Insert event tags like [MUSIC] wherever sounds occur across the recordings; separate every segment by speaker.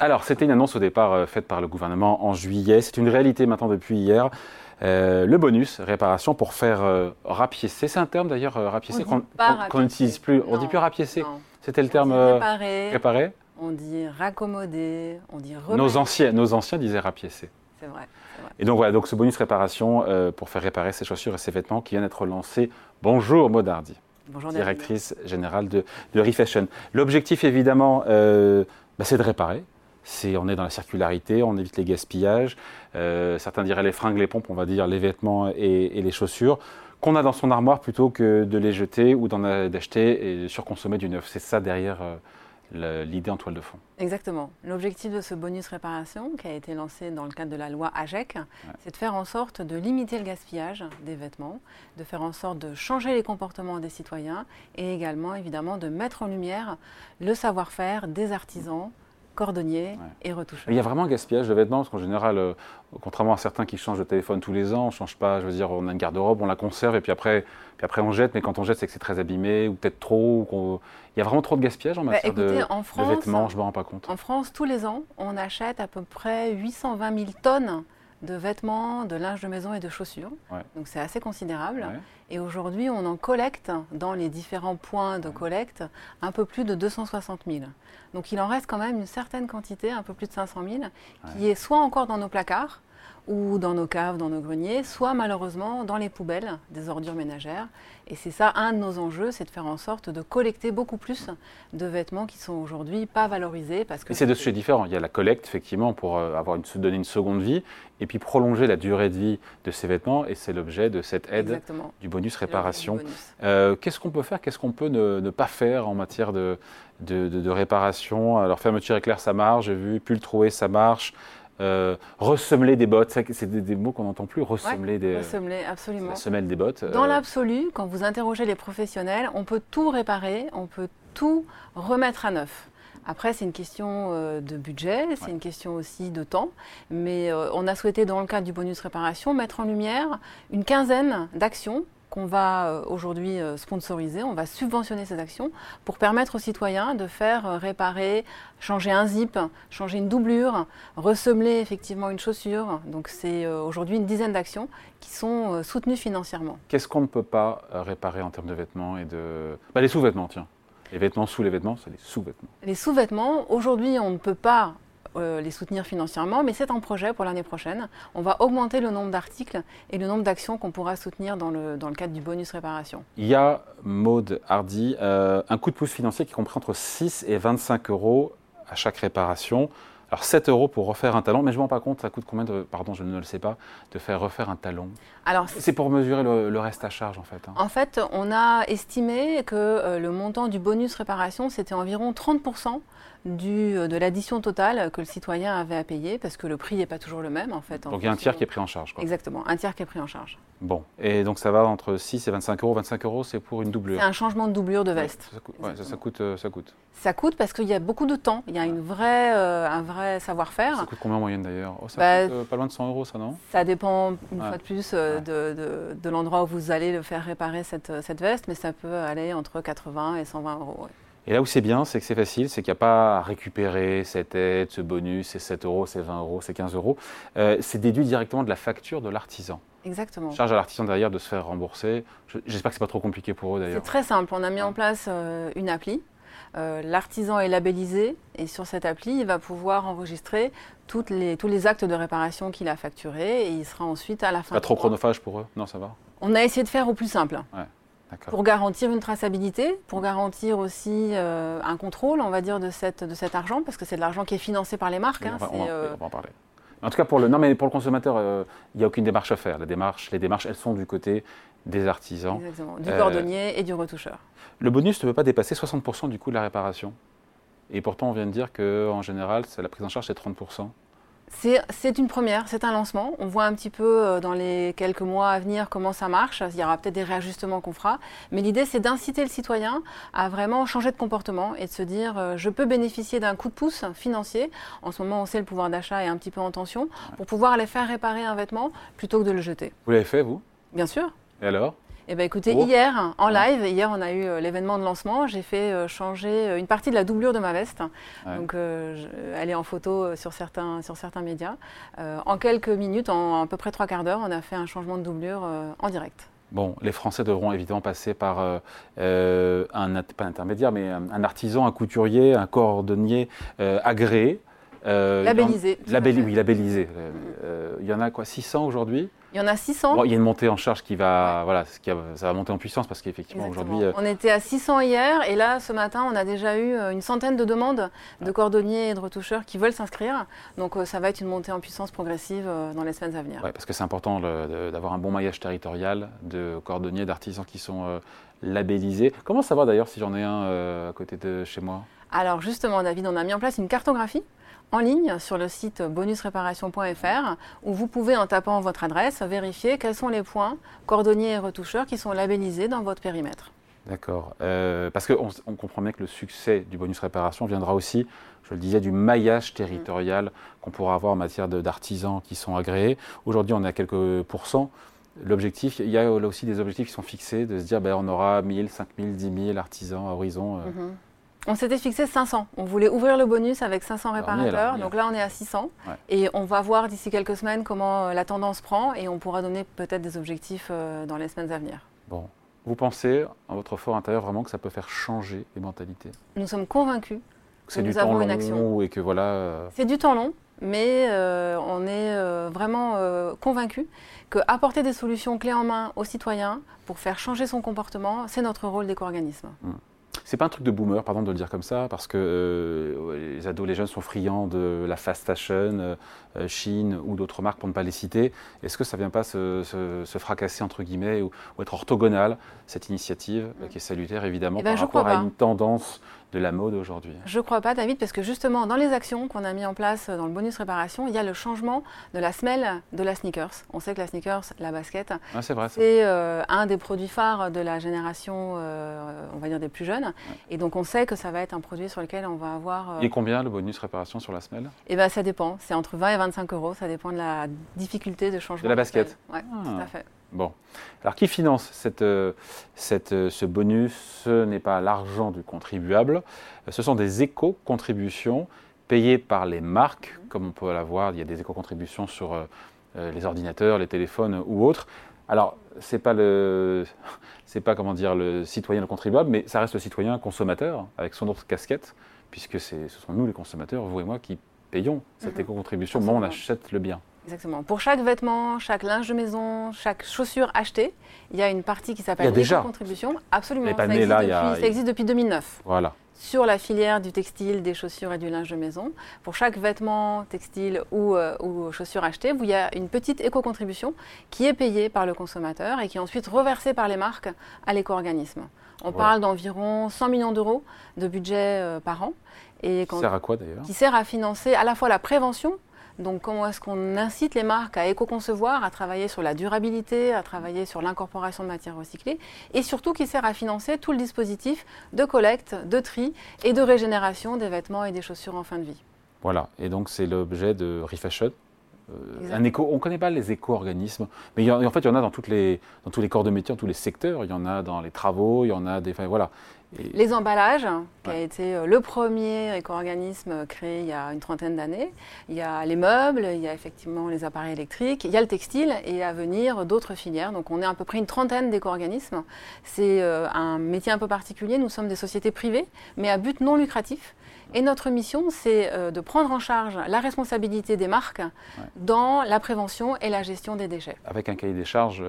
Speaker 1: Alors, c'était une annonce au départ euh, faite par le gouvernement en juillet. C'est une réalité maintenant depuis hier. Euh, le bonus réparation pour faire euh, rapiécer. C'est un terme d'ailleurs, euh, rapiécer, qu'on qu'on n'utilise plus. On
Speaker 2: Non,
Speaker 1: dit plus rapiécer. C'était le
Speaker 2: On
Speaker 1: terme
Speaker 2: réparer, on dit raccommoder, on dit remettre.
Speaker 1: Nos anciens, nos anciens disaient rapiécer.
Speaker 2: C'est vrai.
Speaker 1: Et donc voilà, donc ce bonus réparation pour faire réparer ses chaussures et ses vêtements qui vient d'être lancé. Bonjour Maud Hardy,
Speaker 2: Bonjour David.
Speaker 1: directrice générale de, de Refashion. L'objectif évidemment, bah, c'est de réparer. C'est, on est dans la circularité, on évite les gaspillages. Euh, certains diraient les fringues, les pompes, on va dire les vêtements et, et les chaussures qu'on a dans son armoire plutôt que de les jeter ou d'en d'acheter et surconsommer du neuf. C'est ça derrière euh, l'idée en toile de fond.
Speaker 2: Exactement. L'objectif de ce bonus réparation, qui a été lancé dans le cadre de la loi AGEC, c'est de faire en sorte de limiter le gaspillage des vêtements, de faire en sorte de changer les comportements des citoyens et également, évidemment, de mettre en lumière le savoir-faire des artisans, cordonniers et retoucheurs.
Speaker 1: Il y a vraiment un gaspillage de vêtements, parce qu'en général, euh, contrairement à certains qui changent de téléphone tous les ans, on change pas, je veux dire, on a une garde-robe, on la conserve et puis après, puis après on jette, mais quand on jette, c'est que c'est très abîmé ou peut-être trop. ou Il y a vraiment trop de gaspillage en
Speaker 2: Bah,
Speaker 1: matière de,
Speaker 2: en
Speaker 1: de
Speaker 2: France,
Speaker 1: vêtements, je ne me rends pas compte.
Speaker 2: En France, tous les ans, on achète à peu près 820 000 tonnes de vêtements, de linge de maison et de chaussures.
Speaker 1: Ouais.
Speaker 2: Donc c'est assez considérable.
Speaker 1: Ouais.
Speaker 2: Et aujourd'hui, on en collecte dans les différents points de collecte un peu plus de 260 000. Donc il en reste quand même une certaine quantité, un peu plus de 500 000, qui est soit encore dans nos placards ou dans nos caves, dans nos greniers, soit malheureusement dans les poubelles des ordures ménagères. Et c'est ça un de nos enjeux, c'est de faire en sorte de collecter beaucoup plus de vêtements qui sont aujourd'hui pas valorisés parce que
Speaker 1: Mais c'est deux sujets différents. Il y a la collecte, effectivement, pour euh, avoir une, se donner une seconde vie, et puis prolonger la durée de vie de ces vêtements, et c'est l'objet de cette aide
Speaker 2: Exactement.
Speaker 1: du bonus réparation. Euh, Qu'est-ce qu'on peut faire? Qu'est-ce qu'on peut ne, ne pas faire en matière de, de, de- de réparation? Alors, fermeture éclair, ça marche, j'ai vu. Pull troué, ça marche. Euh, ressemeler des bottes, c'est des, des mots qu'on n'entend plus. Ressemeler des,
Speaker 2: Ressemeler, absolument.
Speaker 1: la semelle des bottes.
Speaker 2: Dans
Speaker 1: euh,
Speaker 2: l'absolu, quand vous interrogez les professionnels, on peut tout réparer, on peut tout remettre à neuf. Après, c'est une question euh, de budget, c'est
Speaker 1: Ouais.
Speaker 2: une question aussi de temps, mais on a souhaité, dans le cadre du bonus réparation, mettre en lumière une quinzaine d'actions qu'on va euh, aujourd'hui euh, sponsoriser, on va subventionner ces actions pour permettre aux citoyens de faire euh, réparer, changer un zip, changer une doublure, ressemeler effectivement une chaussure. Donc c'est aujourd'hui une dizaine d'actions qui sont soutenues financièrement.
Speaker 1: Qu'est-ce qu'on ne peut pas réparer en termes de vêtements et de. Bah, les sous-vêtements, tiens. Les vêtements sous les vêtements, c'est les sous-vêtements.
Speaker 2: Les sous-vêtements, aujourd'hui, on ne peut pas euh, les soutenir financièrement, mais c'est un projet pour l'année prochaine. On va augmenter le nombre d'articles et le nombre d'actions qu'on pourra soutenir dans le, dans le cadre du bonus réparation.
Speaker 1: Il y a, Maude Hardy, euh, un coup de pouce financier qui comprend entre 6 et 25 euros à chaque réparation. Alors 7 euros pour refaire un talon, mais je ne me rends pas compte, ça coûte combien de, pardon, je ne le sais pas, de faire refaire un talon?
Speaker 2: Alors,
Speaker 1: C'est pour mesurer le, le reste à charge en fait. hein.
Speaker 2: en fait, on a estimé que euh, le montant du bonus réparation, c'était environ 30% du, euh, de l'addition totale que le citoyen avait à payer, parce que le prix n'est pas toujours le même, en fait. en
Speaker 1: Donc il y a un tiers qui est pris en charge. quoi.
Speaker 2: Exactement, un tiers qui est pris en charge.
Speaker 1: Bon, et donc ça va entre 6 et 25 euros. 25 euros, c'est pour une doublure.
Speaker 2: C'est un changement de doublure de
Speaker 1: Ouais,
Speaker 2: veste.
Speaker 1: ça, coûte, ouais, ça, ça
Speaker 2: Exactement.
Speaker 1: coûte, euh, ça coûte.
Speaker 2: Ça coûte parce qu'il y a beaucoup de temps, il y a une vraie, euh, un vrai savoir-faire.
Speaker 1: Ça coûte combien en moyenne d'ailleurs? Oh, Ça
Speaker 2: Bah,
Speaker 1: coûte euh, pas loin de 100 euros, ça non?
Speaker 2: Ça dépend une
Speaker 1: Ouais.
Speaker 2: fois de plus euh, de, de- de l'endroit où vous allez le faire réparer cette, cette veste, mais ça peut aller entre 80 et 120 euros. Ouais.
Speaker 1: Et là où c'est bien, c'est que c'est facile, c'est qu'il n'y a pas à récupérer cette aide, ce bonus, c'est 7 euros, c'est 20 euros, c'est 15 euros. Euh, c'est déduit directement de la facture de l'artisan.
Speaker 2: Exactement.
Speaker 1: Charge à l'artisan derrière de se faire rembourser. Je- J'espère que c'est pas trop compliqué pour eux
Speaker 2: C'est
Speaker 1: d'ailleurs.
Speaker 2: très simple. On a mis en
Speaker 1: Ouais.
Speaker 2: place euh, une appli. Euh, L'artisan est labellisé et sur cette appli, il va pouvoir enregistrer toutes les, tous les actes de réparation qu'il a facturés et il sera ensuite à la fin.
Speaker 1: Pas trop
Speaker 2: mois.
Speaker 1: chronophage pour eux? Non, ça va?
Speaker 2: On a essayé de faire au plus simple.
Speaker 1: D'accord.
Speaker 2: Pour garantir une traçabilité, pour garantir aussi euh, un contrôle, on va dire, de, cette, de cet argent, parce que c'est de l'argent qui est financé par les marques. Hein,
Speaker 1: on, va,
Speaker 2: c'est,
Speaker 1: on va-
Speaker 2: euh,
Speaker 1: on va en parler. En tout cas, pour le, non, mais pour le consommateur, euh, il n'y a aucune démarche à faire. La démarche, les démarches, elles sont du côté des artisans.
Speaker 2: Exactement. Du cordonnier et du retoucheur.
Speaker 1: Le bonus ne peut pas dépasser 60% du coût de la réparation. Et pourtant, on vient de dire qu'en général, la prise en charge, c'est 30%.
Speaker 2: C'est une première, c'est un lancement. On voit un petit peu euh, dans les quelques mois à venir comment ça marche. Il y aura peut-être des réajustements qu'on fera. Mais l'idée, c'est d'inciter le citoyen à vraiment changer de comportement et de se dire euh, je peux bénéficier d'un coup de pouce financier. En ce moment, on sait le pouvoir d'achat est un petit peu en tension pour pouvoir aller faire réparer un vêtement plutôt que de le jeter.
Speaker 1: Vous l'avez fait, vous?
Speaker 2: Bien sûr.
Speaker 1: Et alors?
Speaker 2: Eh ben, écoutez, hier, en live, hier on a eu l'événement de lancement, j'ai fait changer une partie de la doublure de ma veste. Donc elle est en photo sur certains, sur certains médias. en quelques minutes, en à peu près trois quarts d'heure, on a fait un changement de doublure en direct.
Speaker 1: Bon, les Français devront évidemment passer par euh, euh, un, pas intermédiaire, mais un, artisan, un couturier, un cordonnier euh, agréé.
Speaker 2: labellisé.
Speaker 1: oui, labellisé. Il y en a quoi 600 aujourd'hui?
Speaker 2: Il y en a 600.
Speaker 1: il y a une montée en charge qui va, voilà, qui ça va monter en puissance parce qu'effectivement aujourd'hui.
Speaker 2: On était à 600 hier et là ce matin on a déjà eu une centaine de demandes de cordonniers et de retoucheurs qui veulent s'inscrire. Donc ça va être une montée en puissance progressive dans les semaines à venir.
Speaker 1: Parce que c'est important d'avoir un bon maillage territorial de cordonniers, d'artisans qui sont labellisés. Comment savoir d'ailleurs si j'en ai un à côté de chez moi?
Speaker 2: Alors justement David, on a mis en place une cartographie en ligne sur le site bonusréparation.fr où vous pouvez, en tapant votre adresse, vérifier quels sont les points cordonniers et retoucheurs qui sont labellisés dans votre périmètre.
Speaker 1: D'accord. Euh, parce qu'on on comprend bien que le succès du bonus réparation viendra aussi, je le disais, du maillage territorial qu'on pourra avoir en matière d'artisans qui sont agréés. Aujourd'hui, on est à quelques pourcents. L'objectif, il y a là aussi des objectifs qui sont fixés, de se dire ben, on aura 1000, 5000, 10 000 artisans à horizon. Euh, mhm.
Speaker 2: On s'était fixé 500. On voulait ouvrir le bonus avec 500 réparateurs. Donc là, on est à 600. Et on va voir d'ici quelques semaines comment euh, la tendance prend et on pourra donner peut-être des objectifs euh, dans les semaines à venir.
Speaker 1: Bon. Vous pensez, en votre fort intérieur, vraiment que ça peut faire changer les mentalités?
Speaker 2: Nous sommes convaincus
Speaker 1: que, c'est du temps long et que voilà. Euh,
Speaker 2: c'est du temps long, mais on est vraiment convaincus qu'apporter des solutions clés en main aux citoyens pour faire changer son comportement, c'est notre rôle d'éco-organisme. Hum.
Speaker 1: C'est pas un truc de boomer, pardon de le dire comme ça, parce que euh, les ados, les jeunes sont friands de la fast fashion, euh, euh, Chine ou d'autres marques pour ne pas les citer. Est-ce que ça vient pas se, fracasser entre guillemets ou, être orthogonal cette initiative qui est salutaire évidemment eh ben, par rapport à une tendance de la mode aujourd'hui?
Speaker 2: Je ne crois pas, David, parce que justement, dans les actions qu'on a mis en place dans le bonus réparation, il y a le changement de la semelle de la sneakers. On sait que la sneakers, la basket,
Speaker 1: c'est
Speaker 2: euh, un des produits phares de la génération, euh, on va dire, des plus jeunes. Et donc, on sait que ça va être un produit sur lequel on va avoir...
Speaker 1: Euh, et combien le bonus réparation sur la semelle?
Speaker 2: Eh bien, ça dépend. C'est entre 20 et 25 euros. Ça dépend de la difficulté de changement.
Speaker 1: De la basket
Speaker 2: Oui, tout à fait.
Speaker 1: Bon. Alors, qui finance cette, euh, cette, euh, ce bonus? Ce n'est pas l'argent du contribuable. Ce sont des éco-contributions payées par les marques, comme on peut l'avoir. Il y a des éco-contributions sur euh, les ordinateurs, les téléphones ou autres. Alors, c'est pas le, [LAUGHS] pas comment dire le citoyen le contribuable, mais ça reste le citoyen consommateur avec son autre casquette, puisque ce sont nous les consommateurs, vous et moi, qui payons cette mhm. éco-contribution où on achète le bien.
Speaker 2: Exactement. Pour chaque vêtement, chaque linge de maison, chaque chaussure achetée, il y a une partie qui s'appelle contribution. Absolument. ça, existe là, depuis, a... ça existe depuis 2009.
Speaker 1: Voilà.
Speaker 2: Sur la filière du textile, des chaussures et du linge de maison, pour chaque vêtement textile ou, euh, ou chaussure achetée, il y a une petite éco-contribution qui est payée par le consommateur et qui est ensuite reversée par les marques à l'éco-organisme. On parle d'environ 100 millions d'euros de budget euh, par an.
Speaker 1: Et qui sert à quoi d'ailleurs?
Speaker 2: Qui sert à financer à la fois la prévention donc comment est-ce qu'on incite les marques à éco-concevoir, à travailler sur la durabilité, à travailler sur l'incorporation de matières recyclées, et surtout qui sert à financer tout le dispositif de collecte, de tri et de régénération des vêtements et des chaussures en fin de vie.
Speaker 1: Voilà, et donc c'est l'objet de Refashion. Euh, un éco, on ne connaît pas les éco-organismes, mais en, fait il y en a dans, toutes les, dans tous les corps de métier, dans tous les secteurs. Il y en a dans les travaux, il y en a des... voilà.
Speaker 2: Les emballages, qui a été euh, le premier éco-organisme créé il y a une trentaine d'années. Il y a les meubles, il y a effectivement les appareils électriques, il y a le textile et à venir d'autres filières. Donc on est à peu près une trentaine d'éco-organismes. C'est euh, un métier un peu particulier. Nous sommes des sociétés privées, mais à but non lucratif. Et notre mission, c'est euh, de prendre en charge la responsabilité des marques dans la prévention et la gestion des déchets.
Speaker 1: Avec un cahier des charges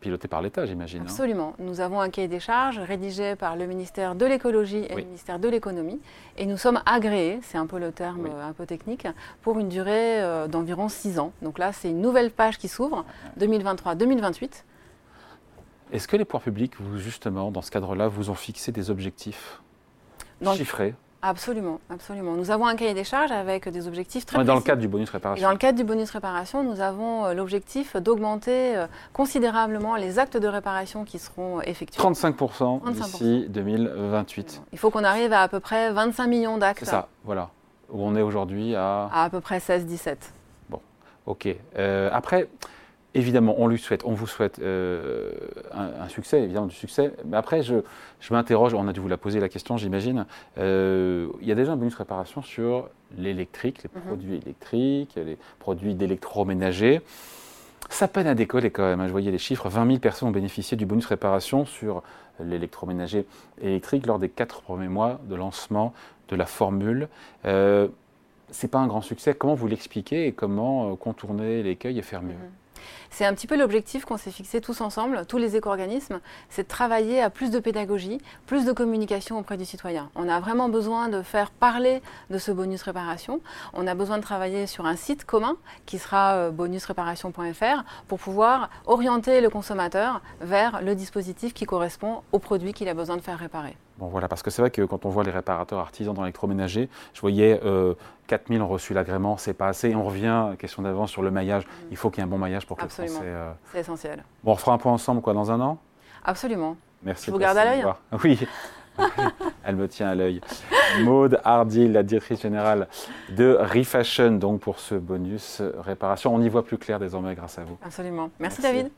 Speaker 1: piloté par l'État, j'imagine. Hein.
Speaker 2: Absolument. Nous avons un cahier des charges rédigé par le ministère de l'écologie et le ministère de l'économie. Et nous sommes agréés, c'est un peu le terme euh, un peu technique, pour une durée euh, d'environ 6 ans. Donc là, c'est une nouvelle page qui s'ouvre, 2023-2028.
Speaker 1: Est-ce que les pouvoirs publics, vous, justement, dans ce cadre-là, vous ont fixé des objectifs chiffrés?
Speaker 2: Absolument, absolument. Nous avons un cahier des charges avec des objectifs très.
Speaker 1: Dans le cadre du bonus réparation.
Speaker 2: dans le cadre du bonus réparation, nous avons euh, l'objectif d'augmenter euh, considérablement les actes de réparation qui seront effectués.
Speaker 1: 35%, d'ici 2028.
Speaker 2: Il faut qu'on arrive à à peu près 25 millions d'actes.
Speaker 1: C'est ça, voilà. Où on est aujourd'hui à...
Speaker 2: À à peu près 16-17.
Speaker 1: Bon, ok. Euh, après, évidemment, on lui souhaite, on vous souhaite euh, un, succès, évidemment du succès. Mais après, je, je m'interroge, on a dû vous la poser la question, j'imagine. Euh, il y a déjà un bonus réparation sur l'électrique, les mhm. produits électriques, les produits d'électroménager. Ça peine à décoller quand même. Hein. Je voyais les chiffres 20 000 personnes ont bénéficié du bonus réparation sur l'électroménager électrique lors des quatre premiers mois de lancement de la formule. Euh, Ce n'est pas un grand succès. Comment vous l'expliquez et comment contourner l'écueil et faire mieux? Mhm.
Speaker 2: C'est un petit peu l'objectif qu'on s'est fixé tous ensemble, tous les éco-organismes, c'est de travailler à plus de pédagogie, plus de communication auprès du citoyen. On a vraiment besoin de faire parler de ce bonus réparation. On a besoin de travailler sur un site commun qui sera euh, bonusréparation.fr pour pouvoir orienter le consommateur vers le dispositif qui correspond au produit qu'il a besoin de faire réparer.
Speaker 1: Bon voilà, parce que c'est vrai que quand on voit les réparateurs artisans dans l'électroménager, je voyais euh, 4000 ont reçu l'agrément, c'est pas assez. On revient, question d'avance sur le maillage. Mm. Il faut qu'il y ait un bon maillage pour que
Speaker 2: Absolument.
Speaker 1: le
Speaker 2: euh, C'est essentiel.
Speaker 1: Bon, on fera un point ensemble quoi dans un an?
Speaker 2: Absolument.
Speaker 1: Merci.
Speaker 2: Je vous garde à l'œil. [LAUGHS]
Speaker 1: Oui. [LAUGHS] Elle me tient à l'œil. Maude Hardy, la directrice générale de Refashion, donc pour ce bonus réparation. On y voit plus clair désormais grâce à vous.
Speaker 2: Absolument. Merci. David.